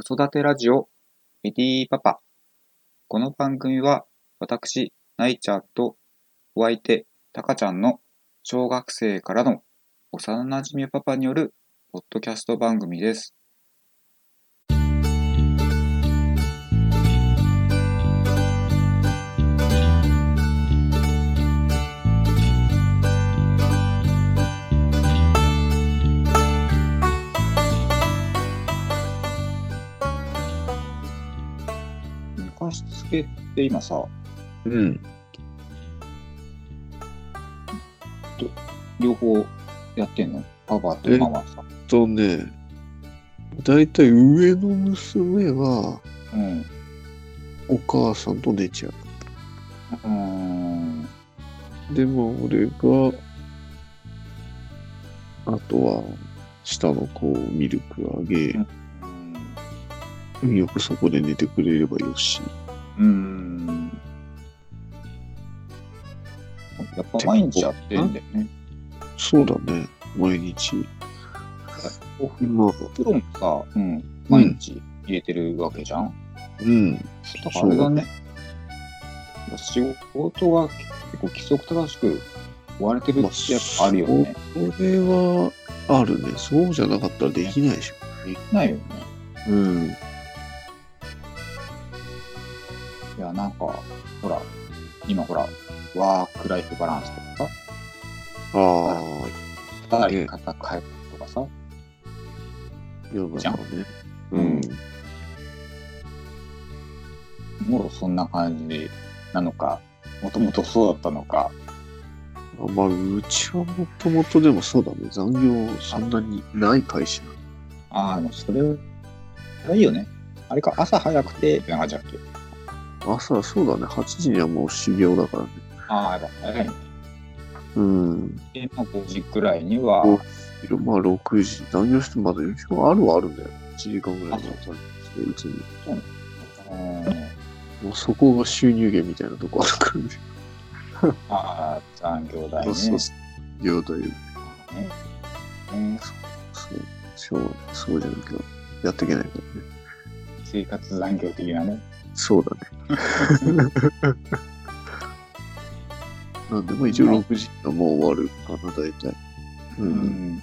子育てラジオ、エディーパパ。この番組は、私、ナイちゃんと、お相手、タカちゃんの小学生からの幼馴染パパによるポッドキャスト番組です。寝かしつけって今さ、うん。両方やってんの？パパとママさ。とね、だいたい上の娘はうん。お母さんと寝ちゃう。うーん。でも俺が、あとは下の子をミルクあげ、よくそこで寝てくれればよし。うーん。やっぱ毎日やってんだよね。そうだね、毎日。今、プロもさ、うん、毎日入れてるわけじゃん？うん。だからあれだね。仕事が結構規則正しく追われてるってやっぱあるよね。それはあるね。そうじゃなかったらできないでしょ。できないよね。うん。なんか、ほら、今ほら、ワークライフバランスとかああ、さ、働き方変えるとかさ、じゃん。うん。もろそんな感じなのか、もともとそうだったのか、あまあ、うちはもともとでもそうだね。残業そんなにない会社。ああ、でもそれ、あれいいよね。あれか、朝早くて、って感じだっけ朝、そうだね。8時にはもう修行だからね。ああ、やっぱ早いね。うん。で、まあ、5時くらいには、おまあ、6時。残業してまだ4時間あるはあるんだよ。1時間ぐらいの残業して、うちに。うんもうそこが収入源みたいなとこあるからね。ああ、残業代ね。そうそう。業態。ねねそう。そう、そうじゃなきゃやっていけないからね。生活残業的なね。そうだね。なんで、まあ一応6時にはもう終わるかな、大体。う。うんん。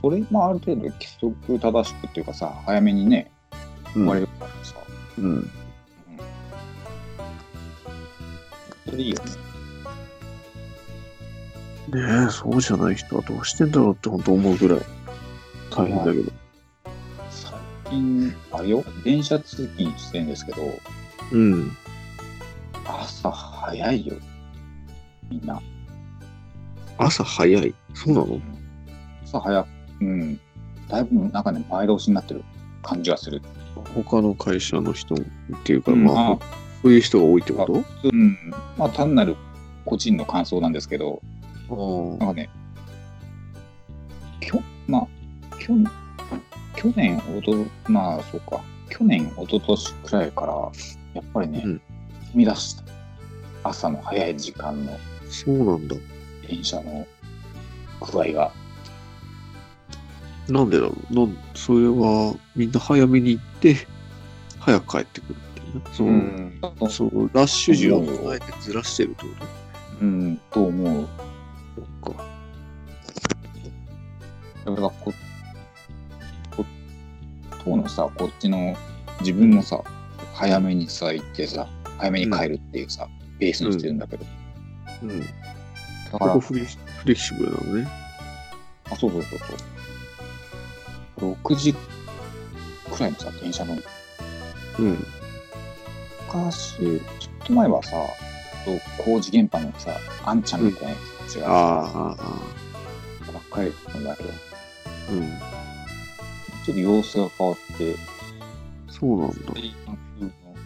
それもある程度規則正しくっていうかさ、早めにね、うん終われるからさ、うん。それいいよね。ねえ、そうじゃない人はどうしてんだろうって本当思うぐらい大変だけど。最近、あれよ、電車通勤してんですけど、うん。朝早いよ。みんな。朝早い？そうなの？朝早く、うん。だいぶなんかね、前倒しになってる感じがする。他の会社の人っていうか、うんまあ、そういう人が多いってこと？うん。まあ単なる個人の感想なんですけど、あなんかね、きょ、まあ、去去年、おと、まあ、そうか、去年、一昨年くらいから、やっぱりね、うん踏み出した。朝の早い時間のあ、そうなんだ。電車の具合が。なんでだろうなんそれは、みんな早めに行って、早く帰ってくるってい。その、うん。そのラッシュ時をあえてずらしてるってこうん、と思う。とそっか。だからさ、こっちの、自分もさ、早めにさ、行ってさ、早めに帰るっていうさ、ベースにしてるんだけど。うん。だからフレフレキシブルなのね。あ、そうそうそうそう。6時くらいのさ、電車の、うん。昔、ちょっと前はさ、と工事現場のさ、あんちゃんみたいなやつが、ああ、ばっかりなんだけど、ちうん。ょっと様子が変わって、そうなんだ。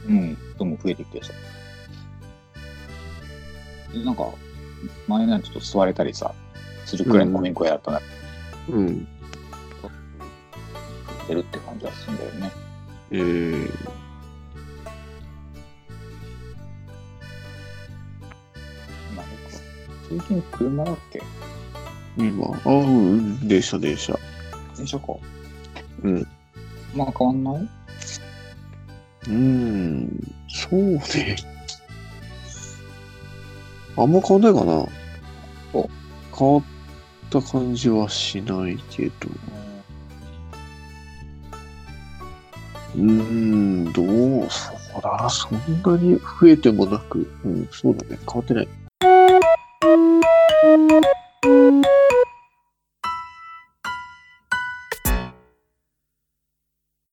うん、人も増えてきてさ。でなんか、前なんてちょっと座れたりさ、するくらいのコミンコやったら、うん。出るって感じがするんだよね。えー、まあ、最近車だっけ？今、ああ、うん、電車、電車。電車か。うん。まあ変わんない？うーん、そうね。あんま変わんないかな。お変わった感じはしないけど。うーん、どう、そうだな、そんなに増えてもなく、うん、そうだね、変わってない。